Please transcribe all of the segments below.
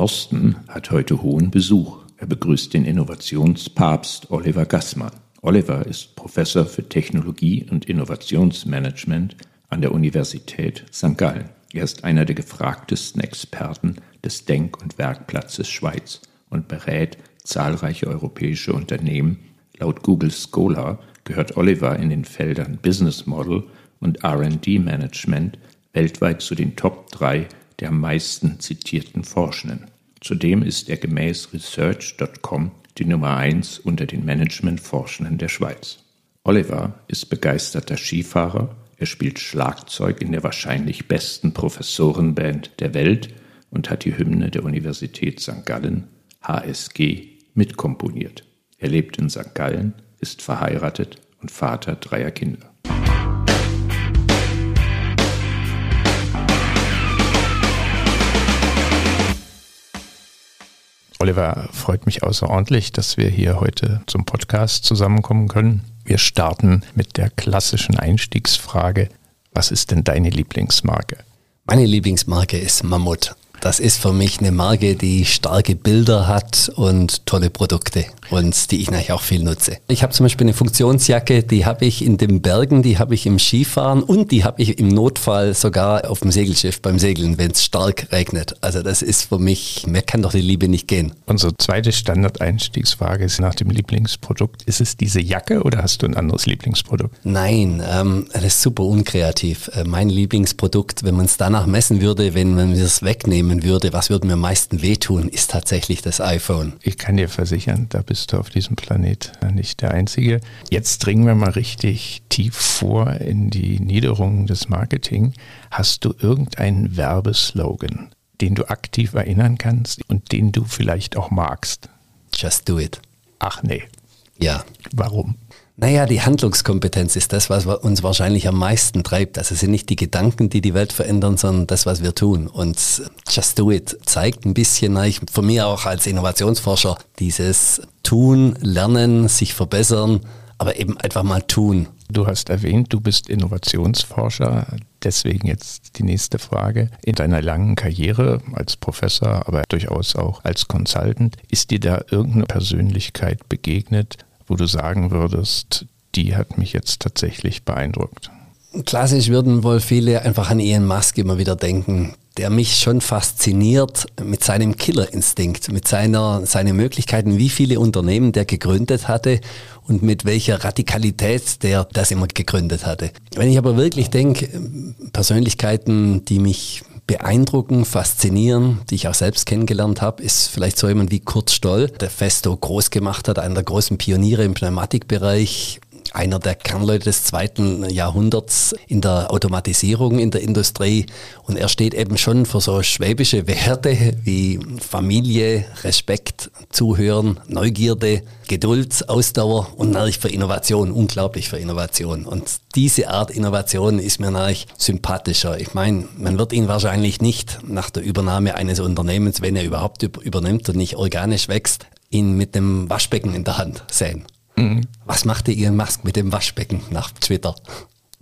Thorsten hat heute hohen Besuch. Er begrüßt den Innovationspapst Oliver Gassmann. Oliver ist Professor für Technologie und Innovationsmanagement an der Universität St. Gallen. Er ist einer der gefragtesten Experten des Denk- und Werkplatzes Schweiz und berät zahlreiche europäische Unternehmen. Laut Google Scholar gehört Oliver in den Feldern Business Model und RD Management weltweit zu den Top 3 der am meisten zitierten Forschenden. Zudem ist er gemäß Research.com die Nummer 1 unter den Management-Forschenden der Schweiz. Oliver ist begeisterter Skifahrer, er spielt Schlagzeug in der wahrscheinlich besten Professorenband der Welt und hat die Hymne der Universität St. Gallen, HSG, mitkomponiert. Er lebt in St. Gallen, ist verheiratet und Vater dreier Kinder. Oliver, freut mich außerordentlich, dass wir hier heute zum Podcast zusammenkommen können. Wir starten mit der klassischen Einstiegsfrage. Was ist denn deine Lieblingsmarke? Meine Lieblingsmarke ist Mammut. Das ist für mich eine Marke, die starke Bilder hat und tolle Produkte und die ich natürlich auch viel nutze. Ich habe zum Beispiel eine Funktionsjacke, die habe ich in den Bergen, die habe ich im Skifahren und die habe ich im Notfall sogar auf dem Segelschiff beim Segeln, wenn es stark regnet. Also das ist für mich, mehr kann doch die Liebe nicht gehen. Unsere zweite Standardeinstiegsfrage ist nach dem Lieblingsprodukt. Ist es diese Jacke oder hast du ein anderes Lieblingsprodukt? Nein, ähm, das ist super unkreativ. Äh, mein Lieblingsprodukt, wenn man es danach messen würde, wenn man es wegnehmen nehmen würde, was würde mir am meisten wehtun, ist tatsächlich das iPhone. Ich kann dir versichern, da bist du auf diesem Planet nicht der Einzige. Jetzt dringen wir mal richtig tief vor in die Niederungen des Marketing. Hast du irgendeinen Werbeslogan, den du aktiv erinnern kannst und den du vielleicht auch magst? Just do it. Ach nee. Ja. Warum? Naja, die Handlungskompetenz ist das, was uns wahrscheinlich am meisten treibt. Also es sind nicht die Gedanken, die die Welt verändern, sondern das, was wir tun. Und Just Do It zeigt ein bisschen, von mir auch als Innovationsforscher, dieses Tun, Lernen, sich verbessern, aber eben einfach mal tun. Du hast erwähnt, du bist Innovationsforscher. Deswegen jetzt die nächste Frage. In deiner langen Karriere als Professor, aber durchaus auch als Consultant, ist dir da irgendeine Persönlichkeit begegnet, wo du sagen würdest, die hat mich jetzt tatsächlich beeindruckt? Klassisch würden wohl viele einfach an Ian Musk immer wieder denken, der mich schon fasziniert mit seinem Killerinstinkt, mit seiner, seinen Möglichkeiten, wie viele Unternehmen der gegründet hatte und mit welcher Radikalität der das immer gegründet hatte. Wenn ich aber wirklich denke, Persönlichkeiten, die mich beeindrucken, faszinieren, die ich auch selbst kennengelernt habe, ist vielleicht so jemand wie Kurt Stoll, der Festo groß gemacht hat, einer der großen Pioniere im Pneumatikbereich, einer der Kernleute des zweiten Jahrhunderts in der Automatisierung in der Industrie. Und er steht eben schon für so schwäbische Werte wie Familie, Respekt, Zuhören, Neugierde, Geduld, Ausdauer und natürlich für Innovation, unglaublich für Innovation. Und diese Art Innovation ist mir natürlich sympathischer. Ich meine, man wird ihn wahrscheinlich nicht nach der Übernahme eines Unternehmens, wenn er überhaupt übernimmt und nicht organisch wächst, ihn mit dem Waschbecken in der Hand sehen. Mhm. Was machte Elon Musk mit dem Waschbecken nach Twitter?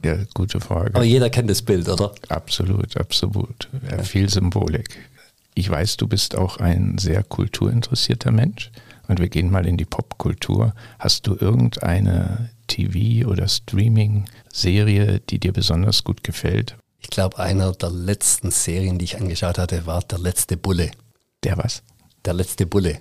Ja, gute Frage. Aber jeder kennt das Bild, oder? Absolut, absolut. Ja, viel Symbolik. Ich weiß, du bist auch ein sehr kulturinteressierter Mensch und wir gehen mal in die Popkultur. Hast du irgendeine TV- oder Streaming-Serie, die dir besonders gut gefällt? Ich glaube, einer der letzten Serien, die ich angeschaut hatte, war Der letzte Bulle. Der was? Der letzte Bulle.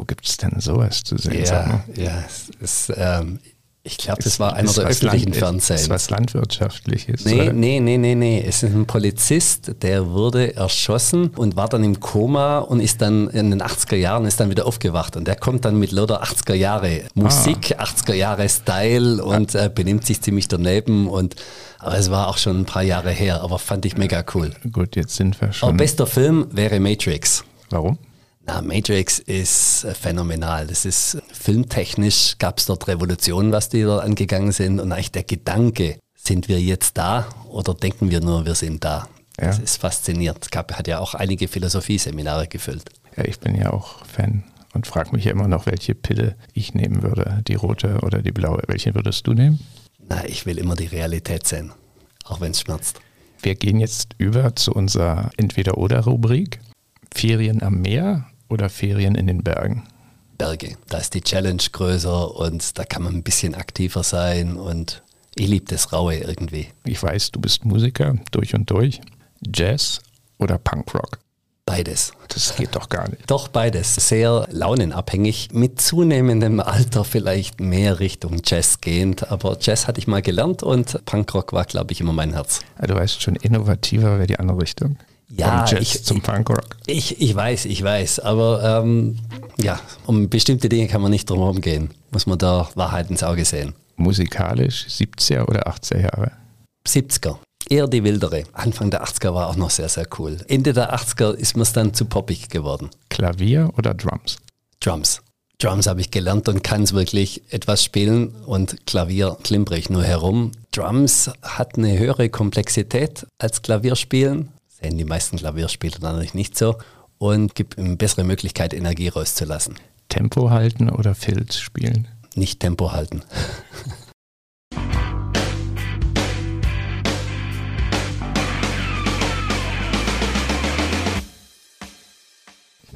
Wo gibt es denn sowas zu sehen? Ja, ja es, es, ähm, ich glaube, das war einer der öffentlichen Land, Fernsehen. Ist was Landwirtschaftliches? Nee, oder? nee, nee, nee, nee. Es ist ein Polizist, der wurde erschossen und war dann im Koma und ist dann in den 80er Jahren ist dann wieder aufgewacht. Und der kommt dann mit lauter 80er Jahre Musik, ah. 80er Jahre Style und äh, benimmt sich ziemlich daneben. Und, aber es war auch schon ein paar Jahre her, aber fand ich mega cool. Gut, jetzt sind wir schon. Aber bester Film wäre Matrix. Warum? Na, Matrix ist äh, phänomenal. Das ist filmtechnisch gab es dort Revolutionen, was die dort angegangen sind. Und eigentlich der Gedanke, sind wir jetzt da oder denken wir nur, wir sind da? Ja. Das ist faszinierend. Gab, hat ja auch einige Philosophieseminare gefüllt. Ja, ich bin ja auch Fan und frage mich ja immer noch, welche Pille ich nehmen würde. Die rote oder die blaue. Welche würdest du nehmen? Na, ich will immer die Realität sehen, auch wenn es schmerzt. Wir gehen jetzt über zu unserer Entweder-Oder-Rubrik. Ferien am Meer oder Ferien in den Bergen? Berge. Da ist die Challenge größer und da kann man ein bisschen aktiver sein und ich liebe das Raue irgendwie. Ich weiß, du bist Musiker durch und durch. Jazz oder Punkrock? Beides. Das geht doch gar nicht. Doch beides. Sehr launenabhängig. Mit zunehmendem Alter vielleicht mehr Richtung Jazz gehend. Aber Jazz hatte ich mal gelernt und Punkrock war, glaube ich, immer mein Herz. Ja, du weißt schon, innovativer wäre die andere Richtung. Ja, Vom Jazz ich, zum Punkrock. Ich, ich weiß, ich weiß. Aber ähm, ja, um bestimmte Dinge kann man nicht drum herum gehen. Muss man da Wahrheit ins Auge sehen. Musikalisch 70er oder 80er Jahre? 70er. Eher die wildere. Anfang der 80er war auch noch sehr, sehr cool. Ende der 80er ist mir es dann zu poppig geworden. Klavier oder Drums? Drums. Drums habe ich gelernt und kann es wirklich etwas spielen und Klavier klimpere ich nur herum. Drums hat eine höhere Komplexität als Klavierspielen. Sehen die meisten Klavierspieler natürlich nicht so und gibt eine bessere Möglichkeit, Energie rauszulassen. Tempo halten oder Filz spielen? Nicht Tempo halten.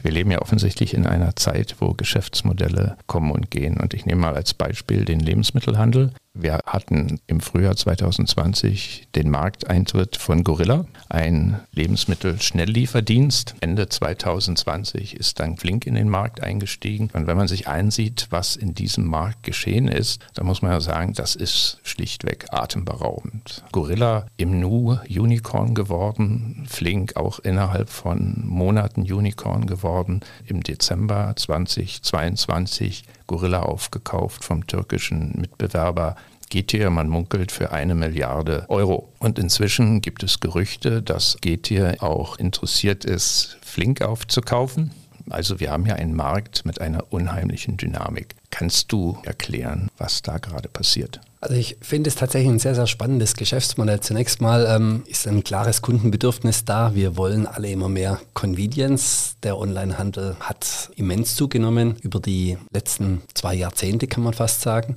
Wir leben ja offensichtlich in einer Zeit, wo Geschäftsmodelle kommen und gehen. Und ich nehme mal als Beispiel den Lebensmittelhandel. Wir hatten im Frühjahr 2020 den Markteintritt von Gorilla, ein Lebensmittelschnelllieferdienst. Ende 2020 ist dann Flink in den Markt eingestiegen. Und wenn man sich einsieht, was in diesem Markt geschehen ist, dann muss man ja sagen, das ist schlichtweg atemberaubend. Gorilla im Nu Unicorn geworden, Flink auch innerhalb von Monaten Unicorn geworden. Im Dezember 2022 Gorilla aufgekauft vom türkischen Mitbewerber Getir, man munkelt für eine Milliarde Euro. Und inzwischen gibt es Gerüchte, dass Getir auch interessiert ist, Flink aufzukaufen. Also wir haben hier einen Markt mit einer unheimlichen Dynamik. Kannst du erklären, was da gerade passiert? Also ich finde es tatsächlich ein sehr, sehr spannendes Geschäftsmodell. Zunächst mal ähm, ist ein klares Kundenbedürfnis da. Wir wollen alle immer mehr Convenience. Der Onlinehandel hat immens zugenommen über die letzten zwei Jahrzehnte, kann man fast sagen.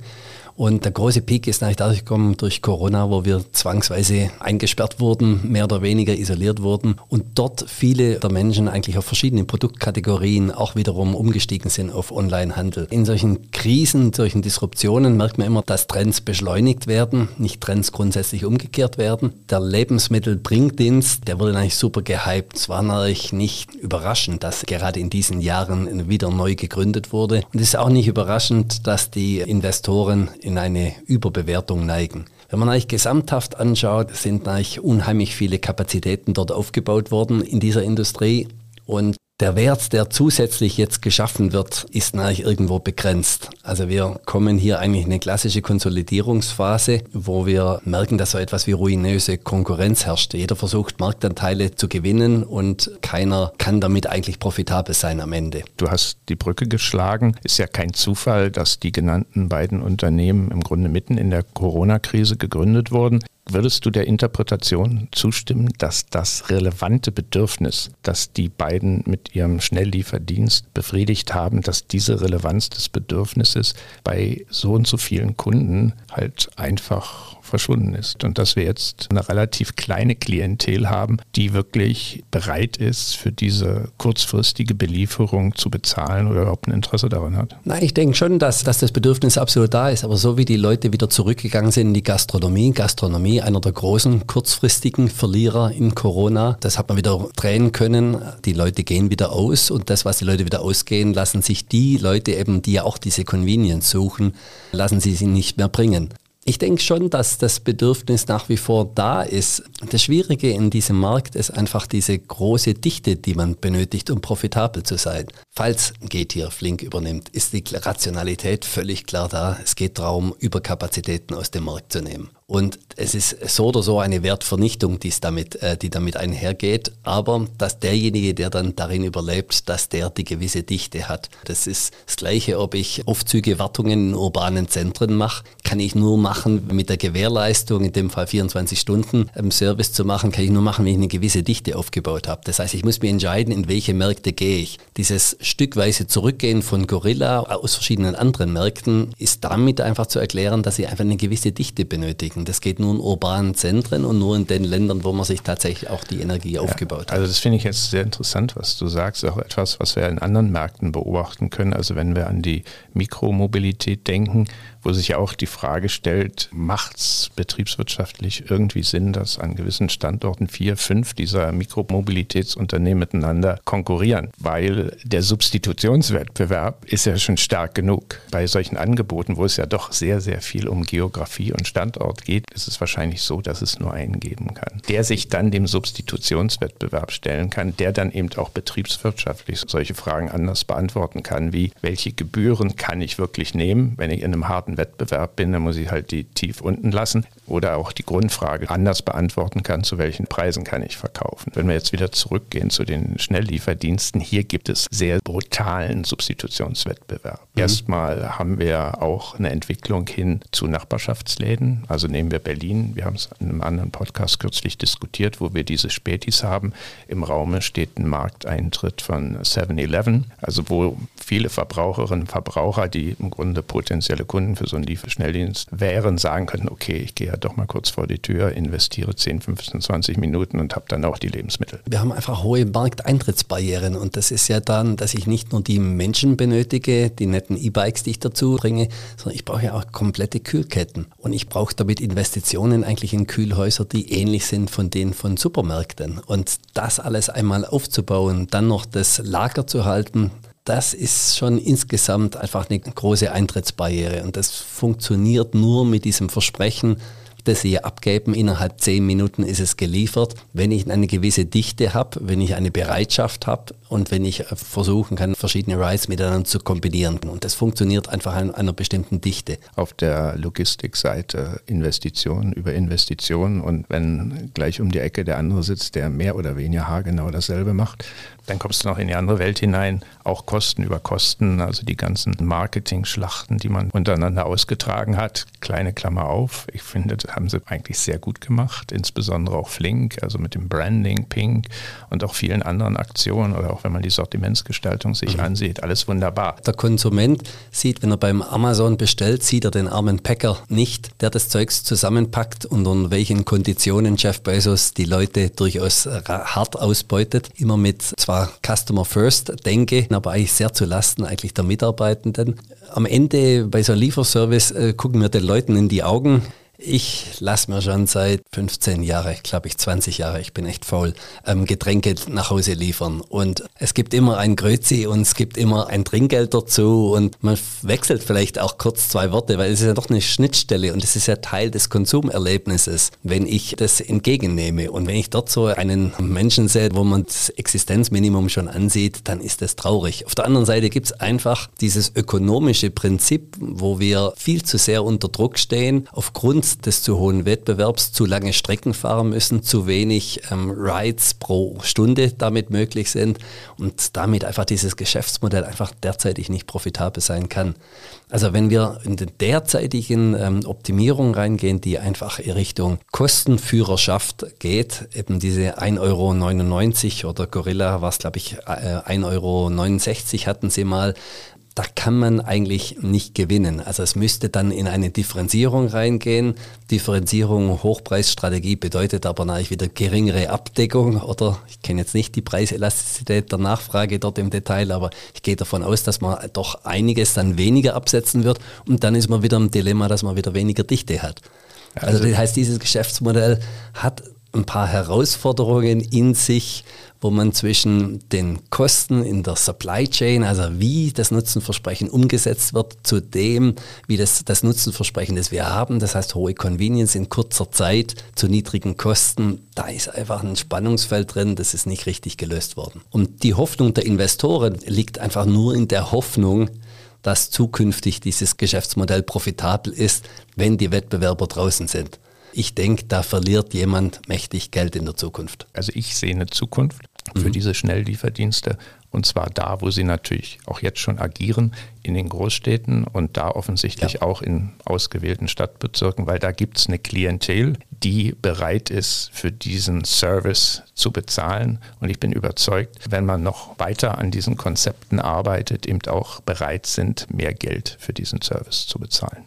Und der große Peak ist eigentlich dadurch gekommen durch Corona, wo wir zwangsweise eingesperrt wurden, mehr oder weniger isoliert wurden und dort viele der Menschen eigentlich auf verschiedene Produktkategorien auch wiederum umgestiegen sind auf Onlinehandel. In solchen Krisen, solchen Disruptionen merkt man immer, dass Trends beschleunigt werden, nicht Trends grundsätzlich umgekehrt werden. Der Lebensmittelbringdienst, der wurde eigentlich super gehypt. Es war natürlich nicht überraschend, dass gerade in diesen Jahren wieder neu gegründet wurde. Und es ist auch nicht überraschend, dass die Investoren in eine Überbewertung neigen. Wenn man eigentlich gesamthaft anschaut, sind eigentlich unheimlich viele Kapazitäten dort aufgebaut worden in dieser Industrie. Und der Wert, der zusätzlich jetzt geschaffen wird, ist natürlich irgendwo begrenzt. Also wir kommen hier eigentlich in eine klassische Konsolidierungsphase, wo wir merken, dass so etwas wie ruinöse Konkurrenz herrscht. Jeder versucht Marktanteile zu gewinnen und keiner kann damit eigentlich profitabel sein am Ende. Du hast die Brücke geschlagen. Ist ja kein Zufall, dass die genannten beiden Unternehmen im Grunde mitten in der Corona-Krise gegründet wurden. Würdest du der Interpretation zustimmen, dass das relevante Bedürfnis, das die beiden mit ihrem Schnelllieferdienst befriedigt haben, dass diese Relevanz des Bedürfnisses bei so und so vielen Kunden halt einfach verschwunden ist und dass wir jetzt eine relativ kleine Klientel haben, die wirklich bereit ist, für diese kurzfristige Belieferung zu bezahlen oder überhaupt ein Interesse daran hat? Nein, ich denke schon, dass, dass das Bedürfnis absolut da ist, aber so wie die Leute wieder zurückgegangen sind in die Gastronomie, Gastronomie einer der großen kurzfristigen Verlierer in Corona, das hat man wieder drehen können. Die Leute gehen wieder aus und das, was die Leute wieder ausgehen, lassen sich die Leute eben, die ja auch diese Convenience suchen, lassen sie sie nicht mehr bringen. Ich denke schon, dass das Bedürfnis nach wie vor da ist. Das Schwierige in diesem Markt ist einfach diese große Dichte, die man benötigt, um profitabel zu sein. Falls Getir Flink übernimmt, ist die Rationalität völlig klar da. Es geht darum, Überkapazitäten aus dem Markt zu nehmen. Und es ist so oder so eine Wertvernichtung, die damit, äh, die damit einhergeht. Aber dass derjenige, der dann darin überlebt, dass der die gewisse Dichte hat. Das ist das Gleiche, ob ich Aufzüge, Wartungen in urbanen Zentren mache, kann ich nur machen mit der Gewährleistung, in dem Fall 24 Stunden ähm, Service zu machen, kann ich nur machen, wenn ich eine gewisse Dichte aufgebaut habe. Das heißt, ich muss mir entscheiden, in welche Märkte gehe ich. Dieses stückweise Zurückgehen von Gorilla aus verschiedenen anderen Märkten ist damit einfach zu erklären, dass sie einfach eine gewisse Dichte benötigen. Das geht nur in urbanen Zentren und nur in den Ländern, wo man sich tatsächlich auch die Energie ja, aufgebaut hat. Also das finde ich jetzt sehr interessant, was du sagst, auch etwas, was wir in anderen Märkten beobachten können. Also wenn wir an die Mikromobilität denken, wo sich ja auch die Frage stellt, macht es betriebswirtschaftlich irgendwie Sinn, dass an gewissen Standorten vier, fünf dieser Mikromobilitätsunternehmen miteinander konkurrieren? Weil der Substitutionswettbewerb ist ja schon stark genug. Bei solchen Angeboten, wo es ja doch sehr, sehr viel um Geografie und Standort geht, ist es wahrscheinlich so, dass es nur einen geben kann, der sich dann dem Substitutionswettbewerb stellen kann, der dann eben auch betriebswirtschaftlich solche Fragen anders beantworten kann, wie welche Gebühren kann ich wirklich nehmen, wenn ich in einem harten Wettbewerb bin, dann muss ich halt die tief unten lassen oder auch die Grundfrage anders beantworten kann, zu welchen Preisen kann ich verkaufen. Wenn wir jetzt wieder zurückgehen zu den Schnelllieferdiensten, hier gibt es sehr brutalen Substitutionswettbewerb. Mhm. Erstmal haben wir auch eine Entwicklung hin zu Nachbarschaftsläden. Also nehmen wir Berlin, wir haben es in einem anderen Podcast kürzlich diskutiert, wo wir diese Spätis haben. Im Raume steht ein Markteintritt von 7-Eleven, also wo viele Verbraucherinnen und Verbraucher, die im Grunde potenzielle Kunden für so einen Lieferschnelldienst wären, sagen könnten, okay, ich gehe ja doch mal kurz vor die Tür, investiere 10, 15, 20 Minuten und habe dann auch die Lebensmittel. Wir haben einfach hohe Markteintrittsbarrieren und das ist ja dann, dass ich nicht nur die Menschen benötige, die netten E-Bikes, die ich dazu bringe, sondern ich brauche ja auch komplette Kühlketten und ich brauche damit Investitionen eigentlich in Kühlhäuser, die ähnlich sind von denen von Supermärkten. Und das alles einmal aufzubauen, dann noch das Lager zu halten, das ist schon insgesamt einfach eine große Eintrittsbarriere. Und das funktioniert nur mit diesem Versprechen, das Sie abgeben, innerhalb zehn Minuten ist es geliefert. Wenn ich eine gewisse Dichte habe, wenn ich eine Bereitschaft habe und wenn ich versuchen kann, verschiedene Rides miteinander zu kombinieren. Und das funktioniert einfach an einer bestimmten Dichte. Auf der Logistikseite Investitionen über Investitionen und wenn gleich um die Ecke der andere sitzt, der mehr oder weniger haargenau dasselbe macht, dann kommst du noch in die andere Welt hinein, auch Kosten über Kosten, also die ganzen Marketing-Schlachten, die man untereinander ausgetragen hat. Kleine Klammer auf. Ich finde, das haben sie eigentlich sehr gut gemacht, insbesondere auch Flink, also mit dem Branding, Pink und auch vielen anderen Aktionen oder auch wenn man die Sortimentsgestaltung sich mhm. ansieht, alles wunderbar. Der Konsument sieht, wenn er beim Amazon bestellt, sieht er den armen Packer nicht, der das Zeugs zusammenpackt und unter welchen Konditionen Jeff Bezos die Leute durchaus hart ausbeutet. Immer mit zwar zwar Customer First denke, aber eigentlich sehr zu Lasten eigentlich der Mitarbeitenden. Am Ende bei so einem Lieferservice äh, gucken wir den Leuten in die Augen. Ich lasse mir schon seit 15 Jahren, glaube ich 20 Jahre, ich bin echt faul, ähm, Getränke nach Hause liefern. Und es gibt immer ein Grözi und es gibt immer ein Trinkgeld dazu und man wechselt vielleicht auch kurz zwei Worte, weil es ist ja doch eine Schnittstelle und es ist ja Teil des Konsumerlebnisses, wenn ich das entgegennehme. Und wenn ich dort so einen Menschen sehe, wo man das Existenzminimum schon ansieht, dann ist das traurig. Auf der anderen Seite gibt es einfach dieses ökonomische Prinzip, wo wir viel zu sehr unter Druck stehen, aufgrund des zu hohen Wettbewerbs zu lange Strecken fahren müssen, zu wenig ähm, Rides pro Stunde damit möglich sind und damit einfach dieses Geschäftsmodell einfach derzeitig nicht profitabel sein kann. Also wenn wir in den derzeitigen ähm, Optimierungen reingehen, die einfach in Richtung Kostenführerschaft geht, eben diese 1,99 Euro oder Gorilla war es glaube ich äh, 1,69 Euro hatten sie mal, da kann man eigentlich nicht gewinnen. Also es müsste dann in eine Differenzierung reingehen. Differenzierung, Hochpreisstrategie bedeutet aber natürlich wieder geringere Abdeckung oder ich kenne jetzt nicht die Preiselastizität der Nachfrage dort im Detail, aber ich gehe davon aus, dass man doch einiges dann weniger absetzen wird und dann ist man wieder im Dilemma, dass man wieder weniger Dichte hat. Also, also das heißt, dieses Geschäftsmodell hat ein paar Herausforderungen in sich, wo man zwischen den Kosten in der Supply Chain, also wie das Nutzenversprechen umgesetzt wird, zu dem, wie das, das Nutzenversprechen, das wir haben, das heißt hohe Convenience in kurzer Zeit zu niedrigen Kosten, da ist einfach ein Spannungsfeld drin, das ist nicht richtig gelöst worden. Und die Hoffnung der Investoren liegt einfach nur in der Hoffnung, dass zukünftig dieses Geschäftsmodell profitabel ist, wenn die Wettbewerber draußen sind ich denke, da verliert jemand mächtig Geld in der Zukunft. Also ich sehe eine Zukunft für mhm. diese Schnelllieferdienste Und zwar da, wo sie natürlich auch jetzt schon agieren, in den Großstädten und da offensichtlich ja. auch in ausgewählten Stadtbezirken, weil da gibt es eine Klientel, die bereit ist, für diesen Service zu bezahlen. Und ich bin überzeugt, wenn man noch weiter an diesen Konzepten arbeitet, eben auch bereit sind, mehr Geld für diesen Service zu bezahlen.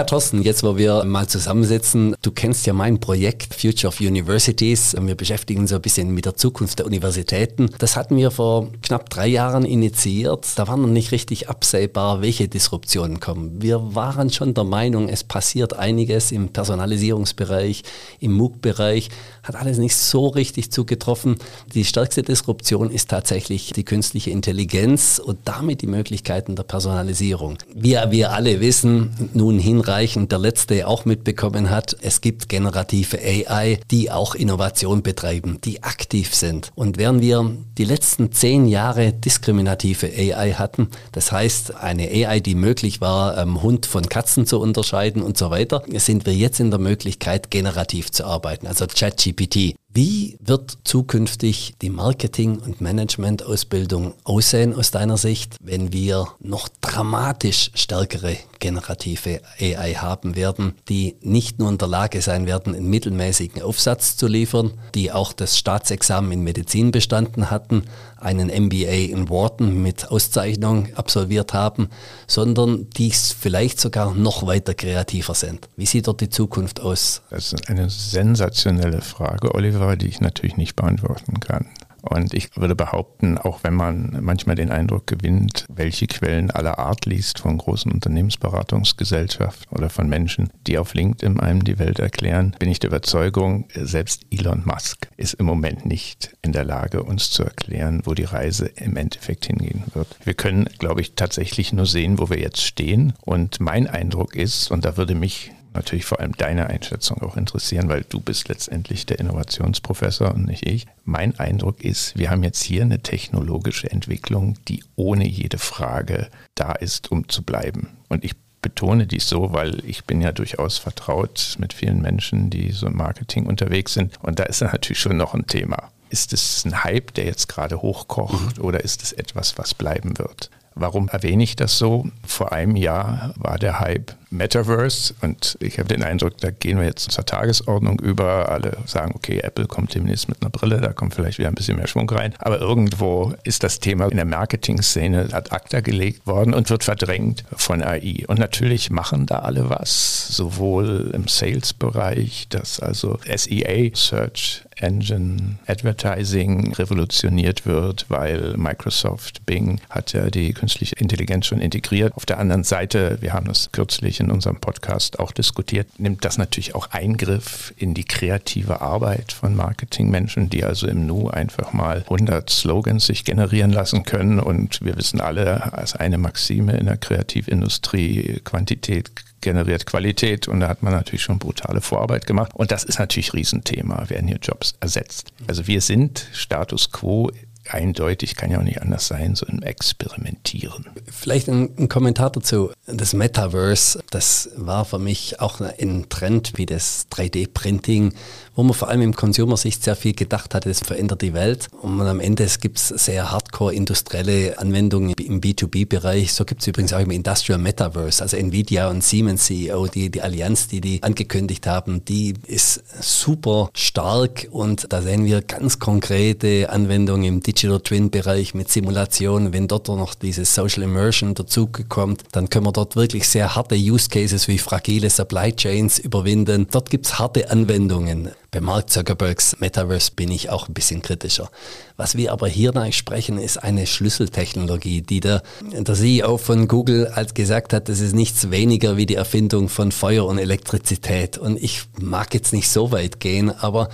Ja, Thorsten, jetzt wo wir mal zusammensitzen, du kennst ja mein Projekt Future of Universities. Wir beschäftigen uns ein bisschen mit der Zukunft der Universitäten. Das hatten wir vor knapp drei Jahren initiiert. Da war noch nicht richtig absehbar, welche Disruptionen kommen. Wir waren schon der Meinung, es passiert einiges im Personalisierungsbereich, im MOOC-Bereich. Hat alles nicht so richtig zugetroffen. Die stärkste Disruption ist tatsächlich die künstliche Intelligenz und damit die Möglichkeiten der Personalisierung. Wie wir alle wissen, nun hin hinreichend der Letzte auch mitbekommen hat, es gibt generative AI, die auch Innovation betreiben, die aktiv sind. Und während wir die letzten zehn Jahre diskriminative AI hatten, das heißt eine AI, die möglich war, ähm, Hund von Katzen zu unterscheiden und so weiter, sind wir jetzt in der Möglichkeit, generativ zu arbeiten, also ChatGPT. Wie wird zukünftig die Marketing- und Management-Ausbildung aussehen aus deiner Sicht, wenn wir noch dramatisch stärkere generative AI haben werden, die nicht nur in der Lage sein werden, einen mittelmäßigen Aufsatz zu liefern, die auch das Staatsexamen in Medizin bestanden hatten, einen MBA in Wharton mit Auszeichnung absolviert haben, sondern die vielleicht sogar noch weiter kreativer sind. Wie sieht dort die Zukunft aus? Das ist eine sensationelle Frage, Oliver, die ich natürlich nicht beantworten kann. Und ich würde behaupten, auch wenn man manchmal den Eindruck gewinnt, welche Quellen aller Art liest von großen Unternehmensberatungsgesellschaften oder von Menschen, die auf LinkedIn einem die Welt erklären, bin ich der Überzeugung, selbst Elon Musk ist im Moment nicht in der Lage, uns zu erklären, wo die Reise im Endeffekt hingehen wird. Wir können, glaube ich, tatsächlich nur sehen, wo wir jetzt stehen. Und mein Eindruck ist, und da würde mich natürlich vor allem deine Einschätzung auch interessieren, weil du bist letztendlich der Innovationsprofessor und nicht ich. Mein Eindruck ist, wir haben jetzt hier eine technologische Entwicklung, die ohne jede Frage da ist, um zu bleiben. Und ich betone dies so, weil ich bin ja durchaus vertraut mit vielen Menschen, die so im Marketing unterwegs sind. Und da ist natürlich schon noch ein Thema. Ist es ein Hype, der jetzt gerade hochkocht mhm. oder ist es etwas, was bleiben wird? Warum erwähne ich das so? Vor einem Jahr war der Hype Metaverse und ich habe den Eindruck, da gehen wir jetzt zur Tagesordnung über. Alle sagen, okay, Apple kommt demnächst mit einer Brille, da kommt vielleicht wieder ein bisschen mehr Schwung rein. Aber irgendwo ist das Thema in der Marketing-Szene ad acta gelegt worden und wird verdrängt von AI. Und natürlich machen da alle was, sowohl im Sales-Bereich, dass also SEA, Search Engine Advertising revolutioniert wird, weil Microsoft Bing hat ja die künstliche Intelligenz schon integriert. Auf der anderen Seite, wir haben das kürzlich in unserem Podcast auch diskutiert, nimmt das natürlich auch Eingriff in die kreative Arbeit von Marketingmenschen, die also im Nu einfach mal 100 Slogans sich generieren lassen können. Und wir wissen alle, als eine Maxime in der Kreativindustrie, Quantität generiert Qualität und da hat man natürlich schon brutale Vorarbeit gemacht. Und das ist natürlich Riesenthema, werden hier Jobs ersetzt. Also wir sind Status quo eindeutig, kann ja auch nicht anders sein, so ein Experimentieren. Vielleicht ein, ein, Kommentar dazu. Das Metaverse, das war für mich auch ein Trend wie das 3D-Printing, wo man vor allem im Consumer-Sicht sehr viel gedacht hat, es verändert die Welt. Und am Ende gibt es sehr hardcore-industrielle Anwendungen im B2B-Bereich. So gibt es übrigens auch im Industrial Metaverse. Also Nvidia und Siemens CEO, die, die Allianz, die die angekündigt haben, die ist super stark und da sehen wir ganz konkrete Anwendungen im Digital Twin-Bereich mit Simulation. Wenn dort noch dieses Social Immersion dazukommt, dann können wir dort wirklich sehr harte Use Cases wie fragile Supply Chains überwinden. Dort gibt es harte Anwendungen. Bei Mark Zuckerbergs Metaverse bin ich auch ein bisschen kritischer. Was wir aber hier sprechen, ist eine Schlüsseltechnologie, die der, der CEO von Google als gesagt hat, das ist nichts weniger wie die Erfindung von Feuer und Elektrizität. Und ich mag jetzt nicht so weit gehen, aber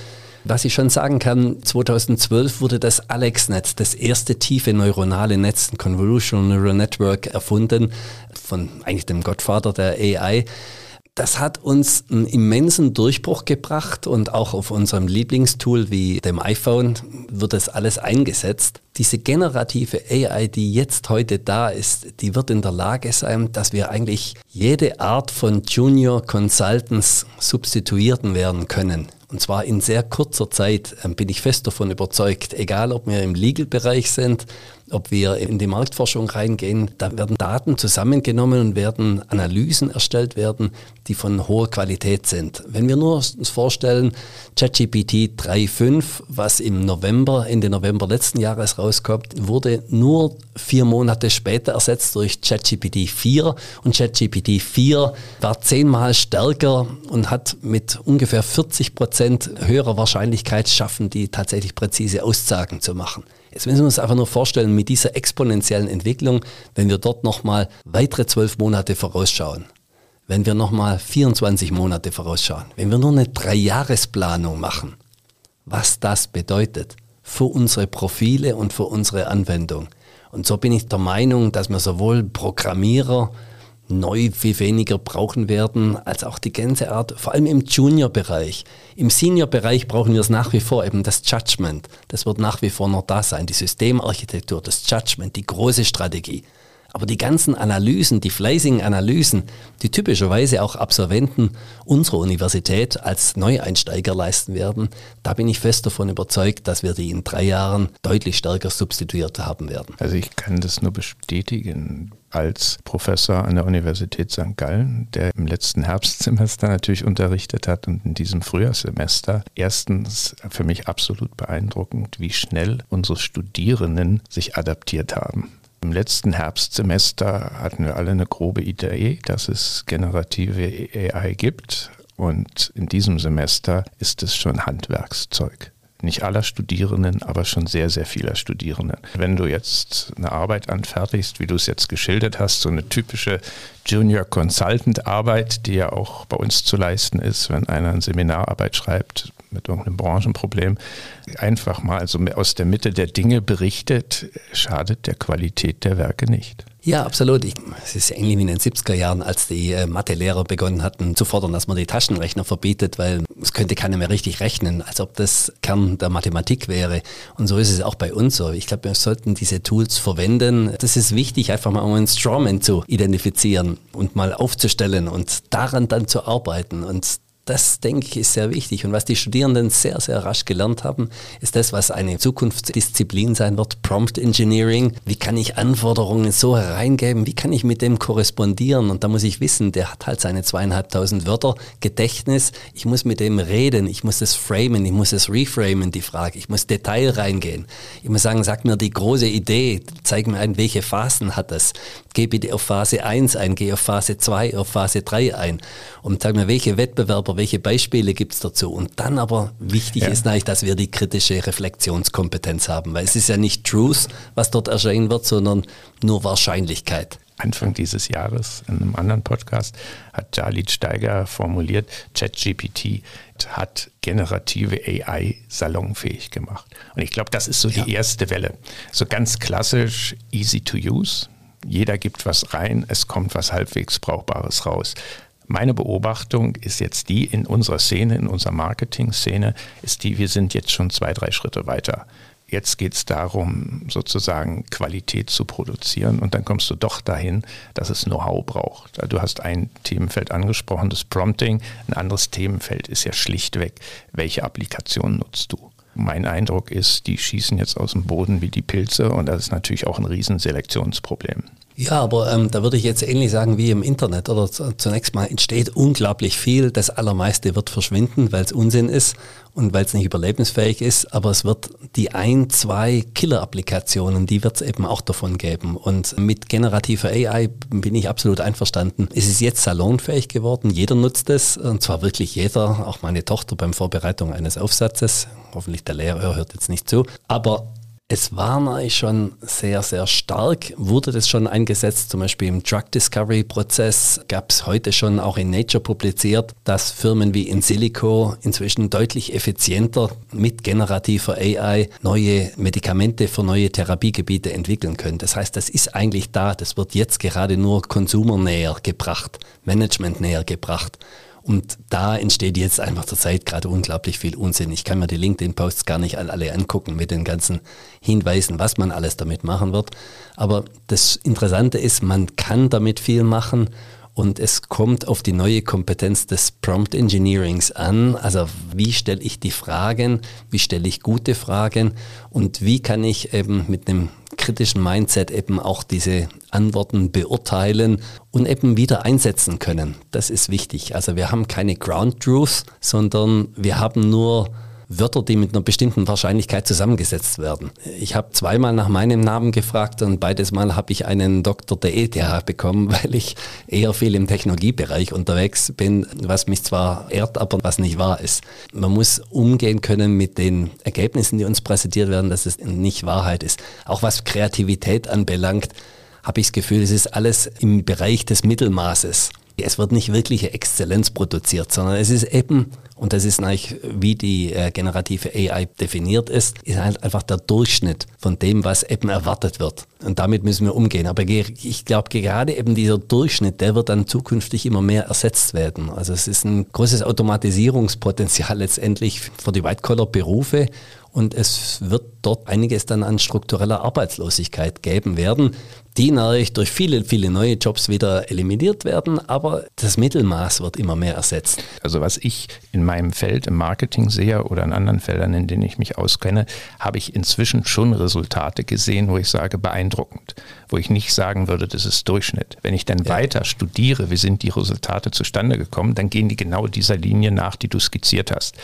was ich schon sagen kann, 2012 wurde das AlexNet, das erste tiefe neuronale Netz, ein Convolutional Neural Network, erfunden von eigentlich dem Gottvater der AI. Das hat uns einen immensen Durchbruch gebracht und auch auf unserem Lieblingstool wie dem iPhone wird das alles eingesetzt. Diese generative AI, die jetzt heute da ist, die wird in der Lage sein, dass wir eigentlich jede Art von Junior Consultants substituieren werden können. Und zwar in sehr kurzer Zeit ähm, bin ich fest davon überzeugt, egal ob wir im Legal-Bereich sind, ob wir in die Marktforschung reingehen, da werden Daten zusammengenommen und werden Analysen erstellt werden, die von hoher Qualität sind. Wenn wir nur uns vorstellen, ChatGPT 3.5, was im November, Ende November letzten Jahres rauskommt, wurde nur vier Monate später ersetzt durch ChatGPT 4 und ChatGPT 4 war zehnmal stärker und hat mit ungefähr 40 Prozent höherer Wahrscheinlichkeit schaffen, die tatsächlich präzise Aussagen zu machen. Jetzt müssen wir uns einfach nur vorstellen, mit dieser exponentiellen Entwicklung, wenn wir dort nochmal weitere zwölf Monate vorausschauen, wenn wir nochmal 24 Monate vorausschauen, wenn wir nur eine Dreijahresplanung machen, was das bedeutet für unsere Profile und für unsere Anwendung. Und so bin ich der Meinung, dass wir sowohl Programmierer, neu viel weniger brauchen werden als auch die ganze Art, vor allem im Junior-Bereich. Im Senior-Bereich brauchen wir es nach wie vor, eben das Judgment. Das wird nach wie vor noch da sein, die Systemarchitektur, das Judgment, die große Strategie. Aber die ganzen Analysen, die fleißigen Analysen, die typischerweise auch Absolventen unserer Universität als Neueinsteiger leisten werden, da bin ich fest davon überzeugt, dass wir die in drei Jahren deutlich stärker substituiert haben werden. Also ich kann das nur bestätigen als Professor an der Universität St. Gallen, der im letzten Herbstsemester natürlich unterrichtet hat und in diesem Frühjahrssemester. Erstens für mich absolut beeindruckend, wie schnell unsere Studierenden sich adaptiert haben. Im letzten Herbstsemester hatten wir alle eine grobe Idee, dass es generative AI gibt. Und in diesem Semester ist es schon Handwerkszeug nicht aller Studierenden, aber schon sehr, sehr vieler Studierenden. Wenn du jetzt eine Arbeit anfertigst, wie du es jetzt geschildert hast, so eine typische Junior Consultant Arbeit, die ja auch bei uns zu leisten ist, wenn einer eine Seminararbeit schreibt mit irgendeinem Branchenproblem, einfach mal so aus der Mitte der Dinge berichtet, schadet der Qualität der Werke nicht. Ja, absolut. es ist ähnlich wie in den 70er Jahren, als die äh, Mathelehrer begonnen hatten zu fordern, dass man die Taschenrechner verbietet, weil es könnte keiner mehr richtig rechnen, als ob das Kern der Mathematik wäre. Und so ist es auch bei uns so. Ich glaube, wir sollten diese Tools verwenden. Das ist wichtig, einfach mal einen Strawman zu identifizieren und mal aufzustellen und daran dann zu arbeiten. Und das, denke ich, ist sehr wichtig. Und was die Studierenden sehr, sehr rasch gelernt haben, ist das, was eine Zukunftsdisziplin sein wird, Prompt Engineering. Wie kann ich Anforderungen so hereingeben? Wie kann ich mit dem korrespondieren? Und da muss ich wissen, der hat halt seine zweieinhalbtausend Wörter Gedächtnis. Ich muss mit dem reden. Ich muss es framen. Ich muss es reframen, die Frage. Ich muss Detail reingehen. Ich muss sagen, sag mir die große Idee. Zeig mir ein, welche Phasen hat das? Geh bitte auf Phase 1 ein, geh auf Phase 2, auf Phase 3 ein. Und sag mir, welche Wettbewerber welche Beispiele gibt es dazu? Und dann aber wichtig ja. ist eigentlich, dass wir die kritische Reflexionskompetenz haben, weil es ist ja nicht Truth, was dort erscheinen wird, sondern nur Wahrscheinlichkeit. Anfang dieses Jahres in einem anderen Podcast hat Jalit Steiger formuliert, ChatGPT hat generative AI salonfähig gemacht. Und ich glaube, das ist so ja. die erste Welle. So ganz klassisch, easy to use. Jeder gibt was rein, es kommt was halbwegs Brauchbares raus. Meine Beobachtung ist jetzt die in unserer Szene, in unserer Marketing-Szene, ist die, wir sind jetzt schon zwei, drei Schritte weiter. Jetzt geht es darum, sozusagen Qualität zu produzieren und dann kommst du doch dahin, dass es Know-how braucht. Du hast ein Themenfeld angesprochen, das Prompting. Ein anderes Themenfeld ist ja schlichtweg, welche Applikation nutzt du? Mein Eindruck ist, die schießen jetzt aus dem Boden wie die Pilze und das ist natürlich auch ein Riesenselektionsproblem. Ja, aber ähm, da würde ich jetzt ähnlich sagen wie im Internet. Oder zunächst mal entsteht unglaublich viel. Das Allermeiste wird verschwinden, weil es Unsinn ist und weil es nicht überlebensfähig ist. Aber es wird die ein, zwei Killer-Applikationen, die wird es eben auch davon geben. Und mit generativer AI bin ich absolut einverstanden. Es ist jetzt salonfähig geworden. Jeder nutzt es. Und zwar wirklich jeder. Auch meine Tochter beim Vorbereitung eines Aufsatzes. Hoffentlich der Lehrer hört jetzt nicht zu. Aber Es war natürlich schon sehr, sehr stark. Wurde das schon eingesetzt, zum Beispiel im Drug Discovery Prozess, gab es heute schon auch in Nature publiziert, dass Firmen wie Insilico inzwischen deutlich effizienter mit generativer AI neue Medikamente für neue Therapiegebiete entwickeln können. Das heißt, das ist eigentlich da. Das wird jetzt gerade nur konsumernäher gebracht, managementnäher gebracht. Und da entsteht jetzt einfach zur Zeit gerade unglaublich viel Unsinn. Ich kann mir die LinkedIn-Posts gar nicht alle angucken mit den ganzen Hinweisen, was man alles damit machen wird. Aber das Interessante ist, man kann damit viel machen und es kommt auf die neue Kompetenz des Prompt Engineerings an. Also wie stelle ich die Fragen, wie stelle ich gute Fragen und wie kann ich eben mit einem kritischen Mindset eben auch diese Antworten beurteilen und eben wieder einsetzen können. Das ist wichtig. Also wir haben keine Ground Truths, sondern wir haben nur Wörter, die mit einer bestimmten Wahrscheinlichkeit zusammengesetzt werden. Ich habe zweimal nach meinem Namen gefragt und beides Mal habe ich einen Doktor der ETH bekommen, weil ich eher viel im Technologiebereich unterwegs bin, was mich zwar ehrt, aber was nicht wahr ist. Man muss umgehen können mit den Ergebnissen, die uns präsentiert werden, dass es nicht Wahrheit ist. Auch was Kreativität anbelangt, habe ich das Gefühl, es ist alles im Bereich des Mittelmaßes. Es wird nicht wirkliche Exzellenz produziert, sondern es ist eben und das ist eigentlich, wie die äh, generative AI definiert ist, ist halt einfach der Durchschnitt von dem, was eben erwartet wird. Und damit müssen wir umgehen. Aber ich glaube, gerade eben dieser Durchschnitt, der wird dann zukünftig immer mehr ersetzt werden. Also es ist ein großes Automatisierungspotenzial letztendlich für die White-Collar-Berufe und es wird dort einiges dann an struktureller Arbeitslosigkeit geben werden, die natürlich durch viele, viele neue Jobs wieder eliminiert werden, aber das Mittelmaß wird immer mehr ersetzt. Also was ich in meinem Feld im Marketing sehe oder in anderen Feldern, in denen ich mich auskenne, habe ich inzwischen schon Resultate gesehen, wo ich sage, beeindruckend, wo ich nicht sagen würde, das ist Durchschnitt. Wenn ich dann ja. weiter studiere, wie sind die Resultate zustande gekommen, dann gehen die genau dieser Linie nach, die du skizziert hast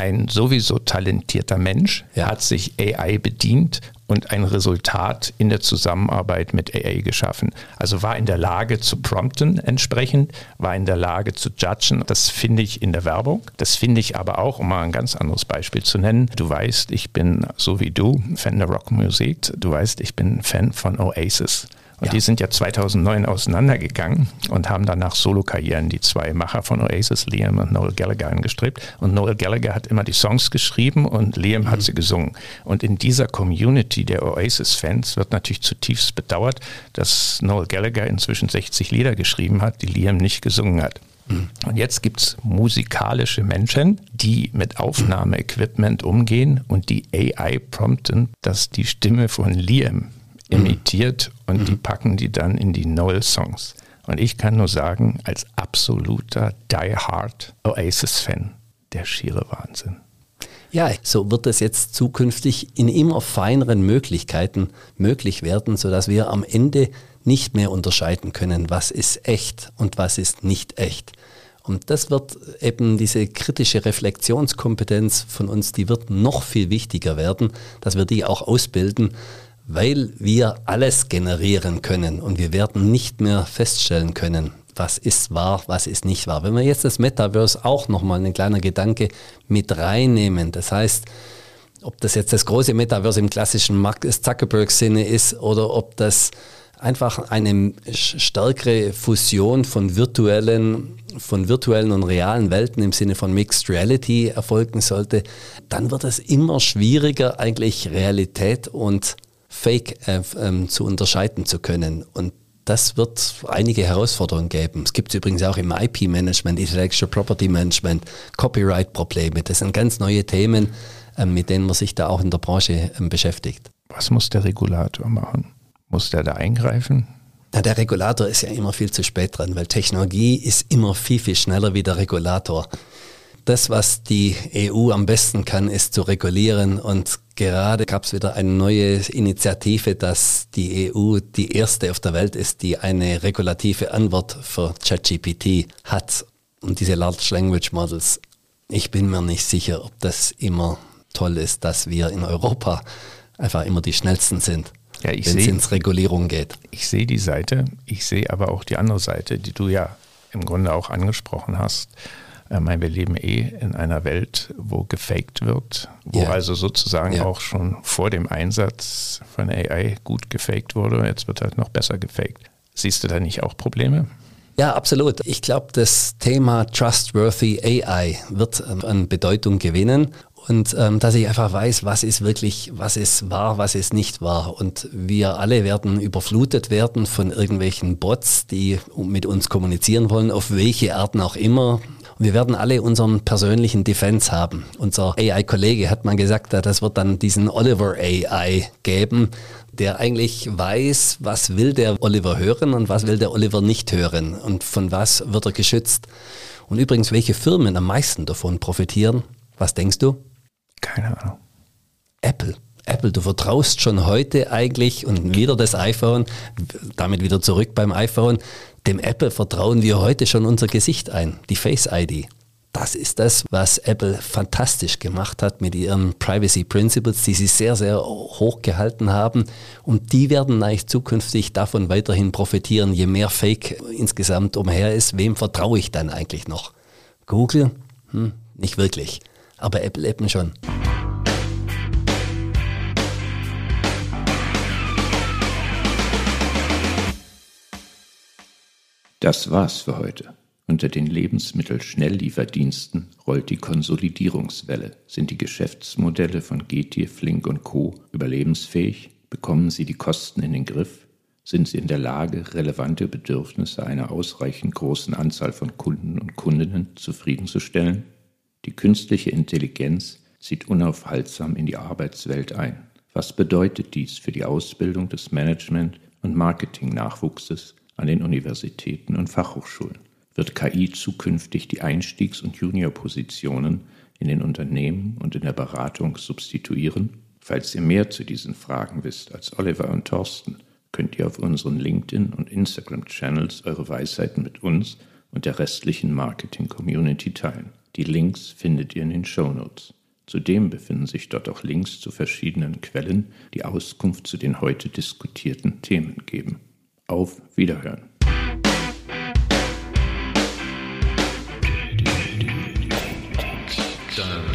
ein sowieso talentierter Mensch ja. hat sich AI bedient und ein Resultat in der Zusammenarbeit mit AI geschaffen. Also war in der Lage zu prompten entsprechend, war in der Lage zu judgen. Das finde ich in der Werbung. Das finde ich aber auch, um mal ein ganz anderes Beispiel zu nennen. Du weißt, ich bin so wie du Fan der Rockmusik. Du weißt, ich bin Fan von Oasis. Und ja. die sind ja 2009 auseinandergegangen und haben danach Solo-Karrieren, die zwei Macher von Oasis, Liam und Noel Gallagher, angestrebt. Und Noel Gallagher hat immer die Songs geschrieben und Liam mhm. hat sie gesungen. Und in dieser Community der Oasis-Fans wird natürlich zutiefst bedauert, dass Noel Gallagher inzwischen 60 Lieder geschrieben hat, die Liam nicht gesungen hat. Mhm. Und jetzt gibt es musikalische Menschen, die mit Aufnahmeequipment umgehen und die AI prompten, dass die Stimme von Liam imitiert und mhm. die packen die dann in die Noel-Songs. Und ich kann nur sagen, als absoluter Die Hard Oasis-Fan, der schiere Wahnsinn. Ja, so wird es jetzt zukünftig in immer feineren Möglichkeiten möglich werden, sodass wir am Ende nicht mehr unterscheiden können, was ist echt und was ist nicht echt. Und das wird eben diese kritische Reflexionskompetenz von uns, die wird noch viel wichtiger werden, dass wir die auch ausbilden, weil wir alles generieren können und wir werden nicht mehr feststellen können, was ist wahr, was ist nicht wahr. Wenn wir jetzt das Metaverse auch nochmal ein kleiner Gedanke mit reinnehmen, das heißt, ob das jetzt das große Metaverse im klassischen Mark Zuckerberg-Sinne ist oder ob das einfach eine stärkere Fusion von virtuellen, von virtuellen und realen Welten im Sinne von Mixed Reality erfolgen sollte, dann wird es immer schwieriger, eigentlich Realität und Fake äh, ähm, zu unterscheiden zu können. Und das wird einige Herausforderungen geben. Es gibt übrigens auch im IP-Management, Intellectual Property Management, Copyright-Probleme. Das sind ganz neue Themen, äh, mit denen man sich da auch in der Branche äh, beschäftigt. Was muss der Regulator machen? Muss der da eingreifen? Na, der Regulator ist ja immer viel zu spät dran, weil Technologie ist immer viel, viel schneller wie der Regulator das, was die EU am besten kann, ist zu regulieren. Und gerade gab es wieder eine neue Initiative, dass die EU die erste auf der Welt ist, die eine regulative Antwort für ChatGPT hat. Und diese Large Language Models, ich bin mir nicht sicher, ob das immer toll ist, dass wir in Europa einfach immer die schnellsten sind. Ja, wenn es ins Regulierung geht. Ich sehe die Seite, ich sehe aber auch die andere Seite, die du ja im Grunde auch angesprochen hast Ich meine, wir leben eh in einer Welt, wo gefaked wird, wo ja. also sozusagen ja. auch schon vor dem Einsatz von AI gut gefaked wurde. Jetzt wird halt noch besser gefaked. Siehst du da nicht auch Probleme? Ja, absolut. Ich glaube, das Thema Trustworthy AI wird ähm, an Bedeutung gewinnen und ähm, dass ich einfach weiß, was ist wirklich, was ist wahr, was ist nicht wahr. Und wir alle werden überflutet werden von irgendwelchen Bots, die mit uns kommunizieren wollen, auf welche Arten auch immer. Wir werden alle unseren persönlichen Defense haben. Unser AI-Kollege hat mal gesagt, das wird dann diesen Oliver AI geben, der eigentlich weiß, was will der Oliver hören und was will der Oliver nicht hören und von was wird er geschützt. Und übrigens, welche Firmen am meisten davon profitieren, was denkst du? Keine Ahnung. Apple. Apple, du vertraust schon heute eigentlich und wieder das iPhone, damit wieder zurück beim iPhone, dem Apple vertrauen wir heute schon unser Gesicht ein, die Face ID. Das ist das, was Apple fantastisch gemacht hat mit ihren Privacy Principles, die sie sehr, sehr hoch gehalten haben. Und die werden eigentlich zukünftig davon weiterhin profitieren, je mehr Fake insgesamt umher ist. Wem vertraue ich dann eigentlich noch? Google? Hm, nicht wirklich aber Apple eben schon. Das war's für heute. Unter den Lebensmittelschnelllieferdiensten rollt die Konsolidierungswelle. Sind die Geschäftsmodelle von Getier, Flink und Co. überlebensfähig? Bekommen sie die Kosten in den Griff? Sind sie in der Lage, relevante Bedürfnisse einer ausreichend großen Anzahl von Kunden und Kundinnen zufriedenzustellen? Die künstliche Intelligenz zieht unaufhaltsam in die Arbeitswelt ein. Was bedeutet dies für die Ausbildung des Management- und Marketing-Nachwuchses an den Universitäten und Fachhochschulen? Wird KI zukünftig die Einstiegs- und Juniorpositionen in den Unternehmen und in der Beratung substituieren? Falls ihr mehr zu diesen Fragen wisst als Oliver und Thorsten, könnt ihr auf unseren LinkedIn- und Instagram-Channels eure Weisheiten mit uns und der restlichen Marketing-Community teilen. Die Links findet ihr in den Show Notes. Zudem befinden sich dort auch Links zu verschiedenen Quellen, die Auskunft zu den heute diskutierten Themen geben. Auf Wiederhören. Der